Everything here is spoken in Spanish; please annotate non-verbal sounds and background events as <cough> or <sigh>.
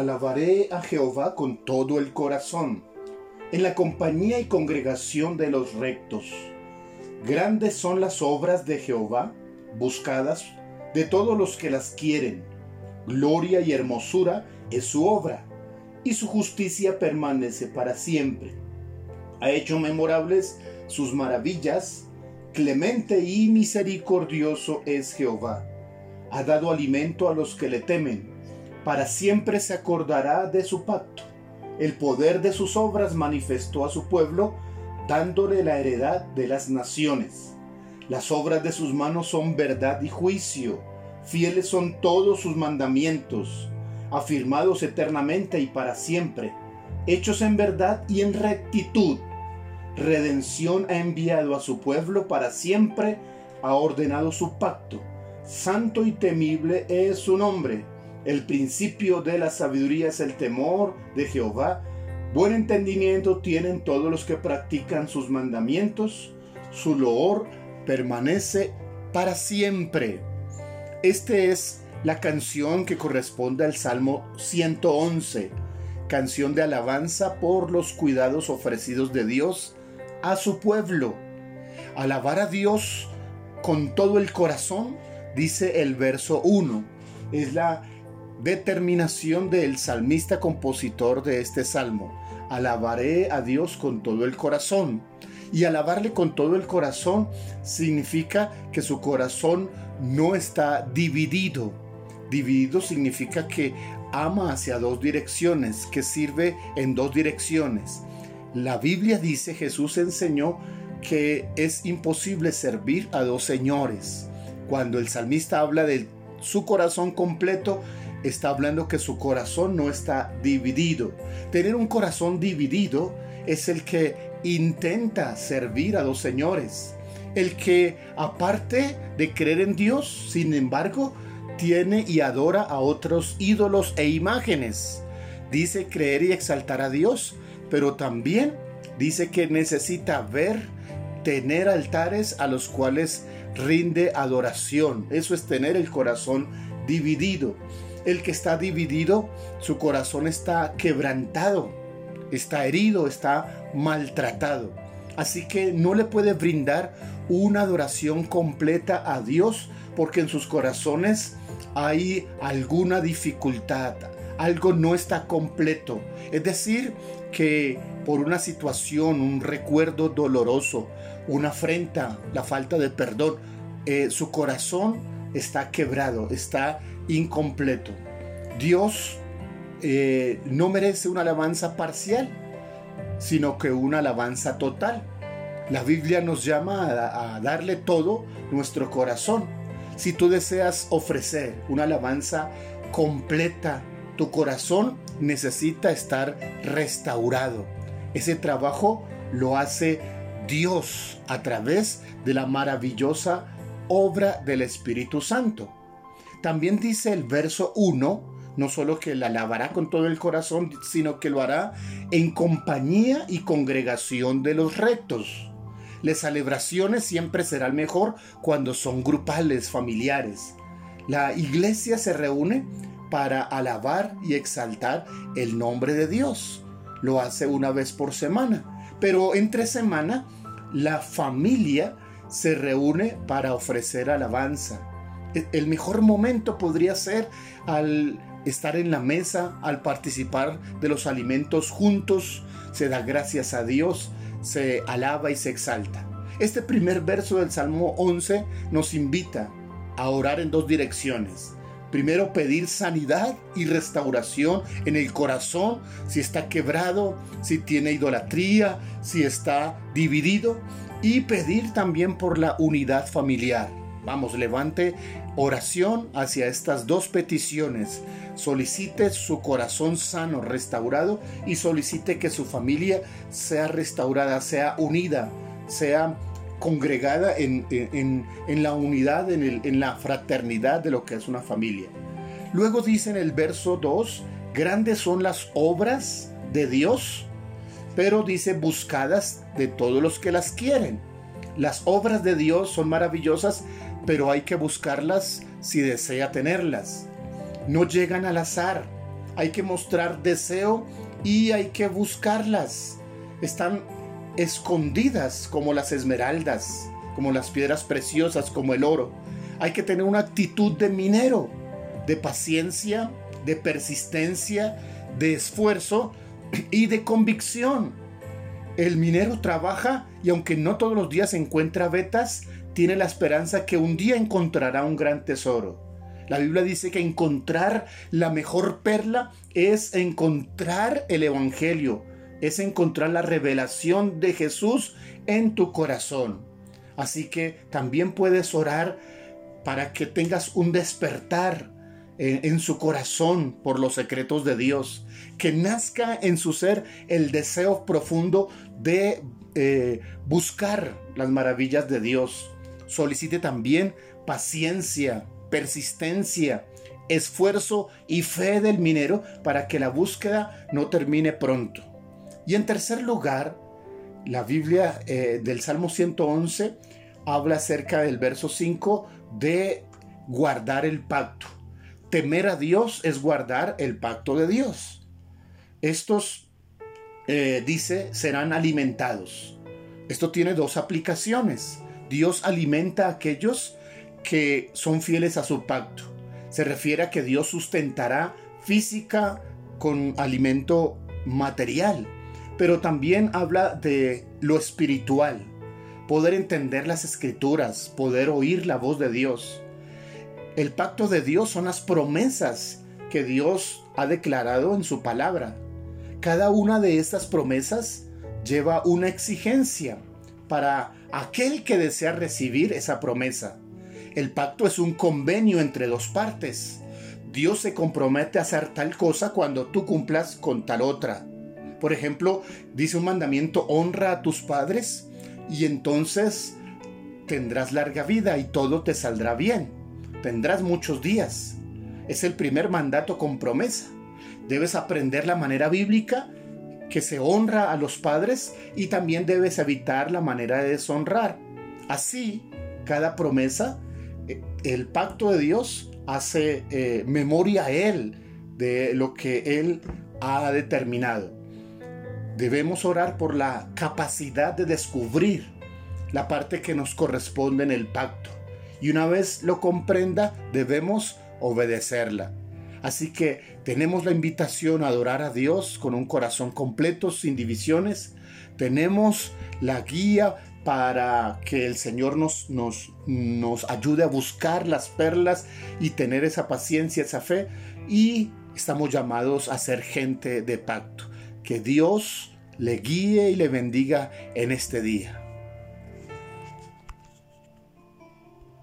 Alabaré a Jehová con todo el corazón, en la compañía y congregación de los rectos. Grandes son las obras de Jehová, buscadas de todos los que las quieren. Gloria y hermosura es su obra, y su justicia permanece para siempre. Ha hecho memorables sus maravillas, clemente y misericordioso es Jehová. Ha dado alimento a los que le temen, para siempre se acordará de su pacto. El poder de sus obras manifestó a su pueblo, dándole la heredad de las naciones. Las obras de sus manos son verdad y juicio, fieles son todos sus mandamientos, afirmados eternamente y para siempre, hechos en verdad y en rectitud. Redención ha enviado a su pueblo para siempre, ha ordenado su pacto. Santo y temible es su nombre. El principio de la sabiduría es el temor de Jehová. Buen entendimiento tienen todos los que practican sus mandamientos. Su loor permanece para siempre. Este es la canción que corresponde al Salmo 111, canción de alabanza por los cuidados ofrecidos de Dios a su pueblo. Alabar a Dios con todo el corazón, dice el verso 1. Es la determinación del salmista compositor de este salmo. Alabaré a Dios con todo el corazón. Y alabarle con todo el corazón significa que su corazón no está dividido. Dividido significa que ama hacia dos direcciones, que sirve en dos direcciones. La Biblia dice, Jesús enseñó que es imposible servir a dos señores. Cuando el salmista habla de su corazón completo, está hablando que su corazón no está dividido. Tener un corazón dividido es el que intenta servir a dos señores. El que, aparte de creer en Dios, sin embargo, tiene y adora a otros ídolos e imágenes. Dice creer y exaltar a Dios, pero también dice que necesita ver, tener altares a los cuales rinde adoración. Eso es tener el corazón dividido. El que está dividido, su corazón está quebrantado, está herido, está maltratado. Así que no le puede brindar una adoración completa a Dios porque en sus corazones hay alguna dificultad, algo no está completo. Es decir, que por una situación, un recuerdo doloroso, una afrenta, la falta de perdón, eh, su corazón está quebrado, está incompleto. Dios eh, no merece una alabanza parcial, sino que una alabanza total. La Biblia nos llama a, a darle todo nuestro corazón. Si tú deseas ofrecer una alabanza completa, tu corazón necesita estar restaurado. Ese trabajo lo hace Dios a través de la maravillosa obra del Espíritu Santo. También dice el verso 1, no solo que la alabará con todo el corazón, sino que lo hará en compañía y congregación de los rectos. Las celebraciones siempre serán mejor cuando son grupales, familiares. La iglesia se reúne para alabar y exaltar el nombre de Dios. Lo hace una vez por semana. Pero entre semana, la familia se reúne para ofrecer alabanza. E, el mejor momento podría ser al estar en la mesa, al participar de los alimentos juntos, se da gracias a Dios, se alaba y se exalta. Este primer verso del Salmo 11 nos invita a orar en dos direcciones. Primero pedir sanidad y restauración en el corazón, si está quebrado, si tiene idolatría, si está dividido. Y pedir también por la unidad familiar. Vamos, levante oración hacia estas dos peticiones. Solicite su corazón sano, restaurado y solicite que su familia sea restaurada, sea unida, sea congregada en, la unidad, en, en la fraternidad de lo que es una familia. Luego dice en el verso 2, grandes son las obras de Dios, pero dice buscadas de todos los que las quieren. Las obras de Dios son maravillosas, pero hay que buscarlas si desea tenerlas. No llegan al azar. hay que mostrar deseo y hay que buscarlas. Están escondidas como las esmeraldas, como las piedras preciosas, como el oro. Hay que tener una actitud de minero, de paciencia, de persistencia, de esfuerzo <clears throat> y de convicción. El minero trabaja y aunque no todos los días encuentra vetas, tiene la esperanza que un día encontrará un gran tesoro. La Biblia dice que encontrar la mejor perla es encontrar el Evangelio, es encontrar la revelación de Jesús en tu corazón. Así que también puedes orar para que tengas un despertar en, su corazón por los secretos de Dios, que nazca en su ser el deseo profundo de eh, buscar las maravillas de Dios. Solicite también paciencia, persistencia, esfuerzo y fe del minero para que la búsqueda no termine pronto. Y en tercer lugar, la Biblia eh, del Salmo 111 habla acerca del verso 5 de guardar el pacto. Temer a Dios es guardar el pacto de Dios. Estos, eh, dice, serán alimentados. Esto tiene dos aplicaciones. Dios alimenta a aquellos que son fieles a su pacto. Se refiere a que Dios sustentará física con alimento material, pero también habla de lo espiritual, poder entender las escrituras, poder oír la voz de Dios. El pacto de Dios son las promesas que Dios ha declarado en su palabra. Cada una de estas promesas lleva una exigencia para aquel que desea recibir esa promesa. El pacto es un convenio entre dos partes. Dios se compromete a hacer tal cosa cuando tú cumplas con tal otra. Por ejemplo, dice un mandamiento, honra a tus padres y entonces tendrás larga vida y todo te saldrá bien. Tendrás muchos días. Es el primer mandato con promesa. Debes aprender la manera bíblica que se honra a los padres y también debes evitar la manera de deshonrar. Así, cada promesa el pacto de Dios hace eh, memoria a Él de lo que Él ha determinado. Debemos orar por la capacidad de descubrir la parte que nos corresponde en el pacto. Y una vez lo comprenda, debemos obedecerla. Así que tenemos la invitación a adorar a Dios con un corazón completo, sin divisiones. Tenemos la guía para que el Señor nos, nos, nos ayude a buscar las perlas y tener esa paciencia, esa fe. Y estamos llamados a ser gente de pacto. Que Dios le guíe y le bendiga en este día.